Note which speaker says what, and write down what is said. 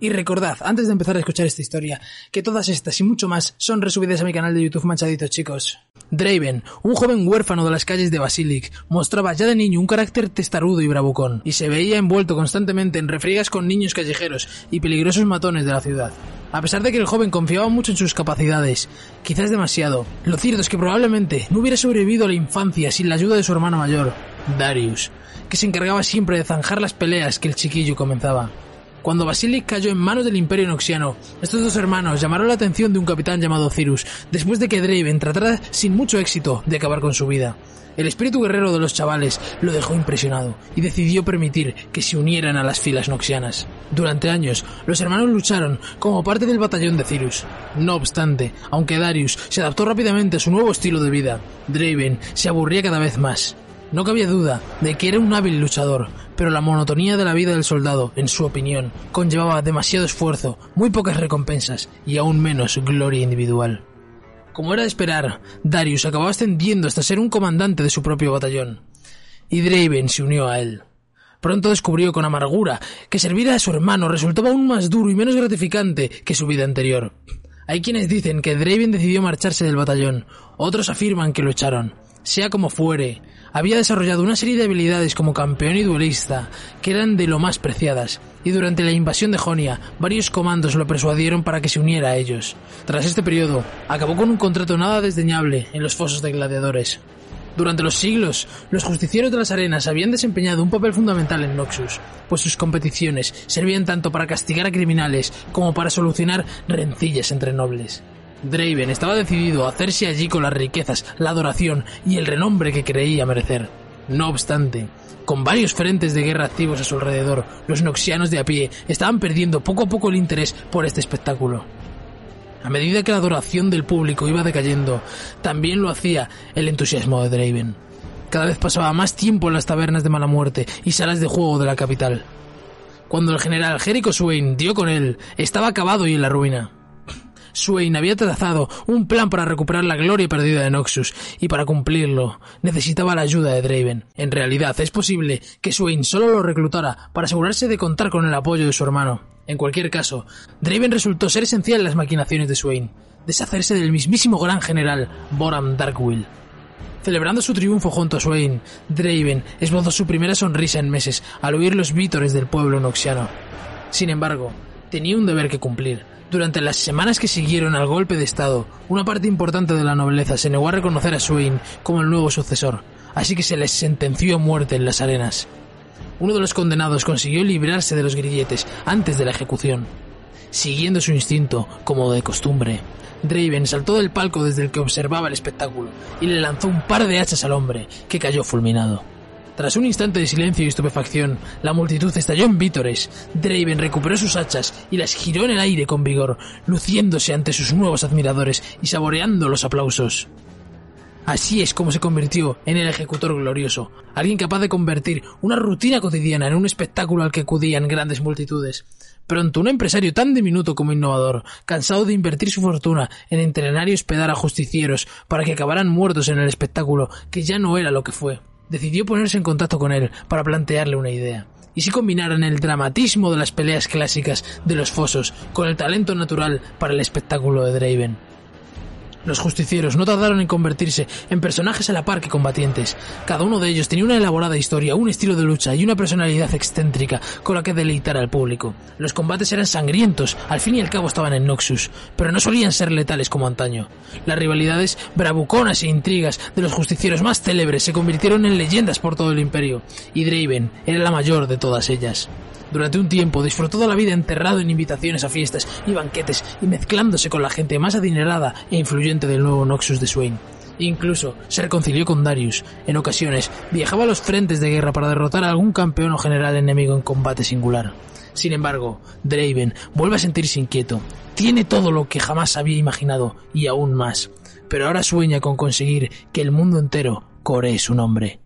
Speaker 1: Y recordad, antes de empezar a escuchar esta historia, que todas estas y mucho más son resubidas a mi canal de YouTube Manchaditos, chicos. Draven, un joven huérfano de las calles de Basilic, mostraba ya de niño un carácter testarudo y bravucón, y se veía envuelto constantemente en refriegas con niños callejeros y peligrosos matones de la ciudad. A pesar de que el joven confiaba mucho en sus capacidades, quizás demasiado, lo cierto es que probablemente no hubiera sobrevivido a la infancia sin la ayuda de su hermano mayor, Darius, que se encargaba siempre de zanjar las peleas que el chiquillo comenzaba. Cuando Basilic cayó en manos del Imperio Noxiano, estos dos hermanos llamaron la atención de un capitán llamado Cyrus, después de que Draven tratara sin mucho éxito de acabar con su vida. El espíritu guerrero de los chavales lo dejó impresionado y decidió permitir que se unieran a las filas noxianas. Durante años, los hermanos lucharon como parte del batallón de Cyrus. No obstante, aunque Darius se adaptó rápidamente a su nuevo estilo de vida, Draven se aburría cada vez más. No cabía duda de que era un hábil luchador, pero la monotonía de la vida del soldado, en su opinión, conllevaba demasiado esfuerzo, muy pocas recompensas y aún menos gloria individual. Como era de esperar, Darius acababa ascendiendo hasta ser un comandante de su propio batallón, y Draven se unió a él. Pronto descubrió con amargura que servir a su hermano resultaba aún más duro y menos gratificante que su vida anterior. Hay quienes dicen que Draven decidió marcharse del batallón, otros afirman que lo echaron. Sea como fuere, había desarrollado una serie de habilidades como campeón y duelista que eran de lo más preciadas, y durante la invasión de Jonia, varios comandos lo persuadieron para que se uniera a ellos. Tras este periodo, acabó con un contrato nada desdeñable en los fosos de gladiadores. Durante los siglos, los justicieros de las arenas habían desempeñado un papel fundamental en Noxus, pues sus competiciones servían tanto para castigar a criminales como para solucionar rencillas entre nobles. Draven estaba decidido a hacerse allí con las riquezas, la adoración y el renombre que creía merecer. No obstante, con varios frentes de guerra activos a su alrededor, los noxianos de a pie estaban perdiendo poco a poco el interés por este espectáculo. A medida que la adoración del público iba decayendo, también lo hacía el entusiasmo de Draven. Cada vez pasaba más tiempo en las tabernas de mala muerte y salas de juego de la capital. Cuando el general Jericho Swain dio con él, estaba acabado y en la ruina. Swain había trazado un plan para recuperar la gloria perdida de Noxus, y para cumplirlo necesitaba la ayuda de Draven. En realidad, es posible que Swain solo lo reclutara para asegurarse de contar con el apoyo de su hermano. En cualquier caso, Draven resultó ser esencial en las maquinaciones de Swain, deshacerse del mismísimo gran general Boram Darkwill. Celebrando su triunfo junto a Swain, Draven esbozó su primera sonrisa en meses al oír los vítores del pueblo noxiano. Sin embargo, tenía un deber que cumplir durante las semanas que siguieron al golpe de Estado, una parte importante de la nobleza se negó a reconocer a Swain como el nuevo sucesor, así que se les sentenció a muerte en las arenas. Uno de los condenados consiguió librarse de los grilletes antes de la ejecución. Siguiendo su instinto, como de costumbre, Draven saltó del palco desde el que observaba el espectáculo y le lanzó un par de hachas al hombre, que cayó fulminado. Tras un instante de silencio y estupefacción, la multitud estalló en vítores. Draven recuperó sus hachas y las giró en el aire con vigor, luciéndose ante sus nuevos admiradores y saboreando los aplausos. Así es como se convirtió en el ejecutor glorioso, alguien capaz de convertir una rutina cotidiana en un espectáculo al que acudían grandes multitudes. Pronto un empresario tan diminuto como innovador, cansado de invertir su fortuna en entrenar y hospedar a justicieros para que acabaran muertos en el espectáculo que ya no era lo que fue decidió ponerse en contacto con él para plantearle una idea. Y si combinaran el dramatismo de las peleas clásicas de los fosos con el talento natural para el espectáculo de Draven. Los justicieros no tardaron en convertirse en personajes a la par que combatientes. Cada uno de ellos tenía una elaborada historia, un estilo de lucha y una personalidad excéntrica con la que deleitar al público. Los combates eran sangrientos, al fin y al cabo estaban en Noxus, pero no solían ser letales como antaño. Las rivalidades bravuconas e intrigas de los justicieros más célebres se convirtieron en leyendas por todo el imperio, y Draven era la mayor de todas ellas. Durante un tiempo disfrutó toda la vida enterrado en invitaciones a fiestas y banquetes y mezclándose con la gente más adinerada e influyente del nuevo Noxus de Swain. Incluso se reconcilió con Darius. En ocasiones viajaba a los frentes de guerra para derrotar a algún campeón o general enemigo en combate singular. Sin embargo, Draven vuelve a sentirse inquieto. Tiene todo lo que jamás había imaginado y aún más. Pero ahora sueña con conseguir que el mundo entero coree su nombre.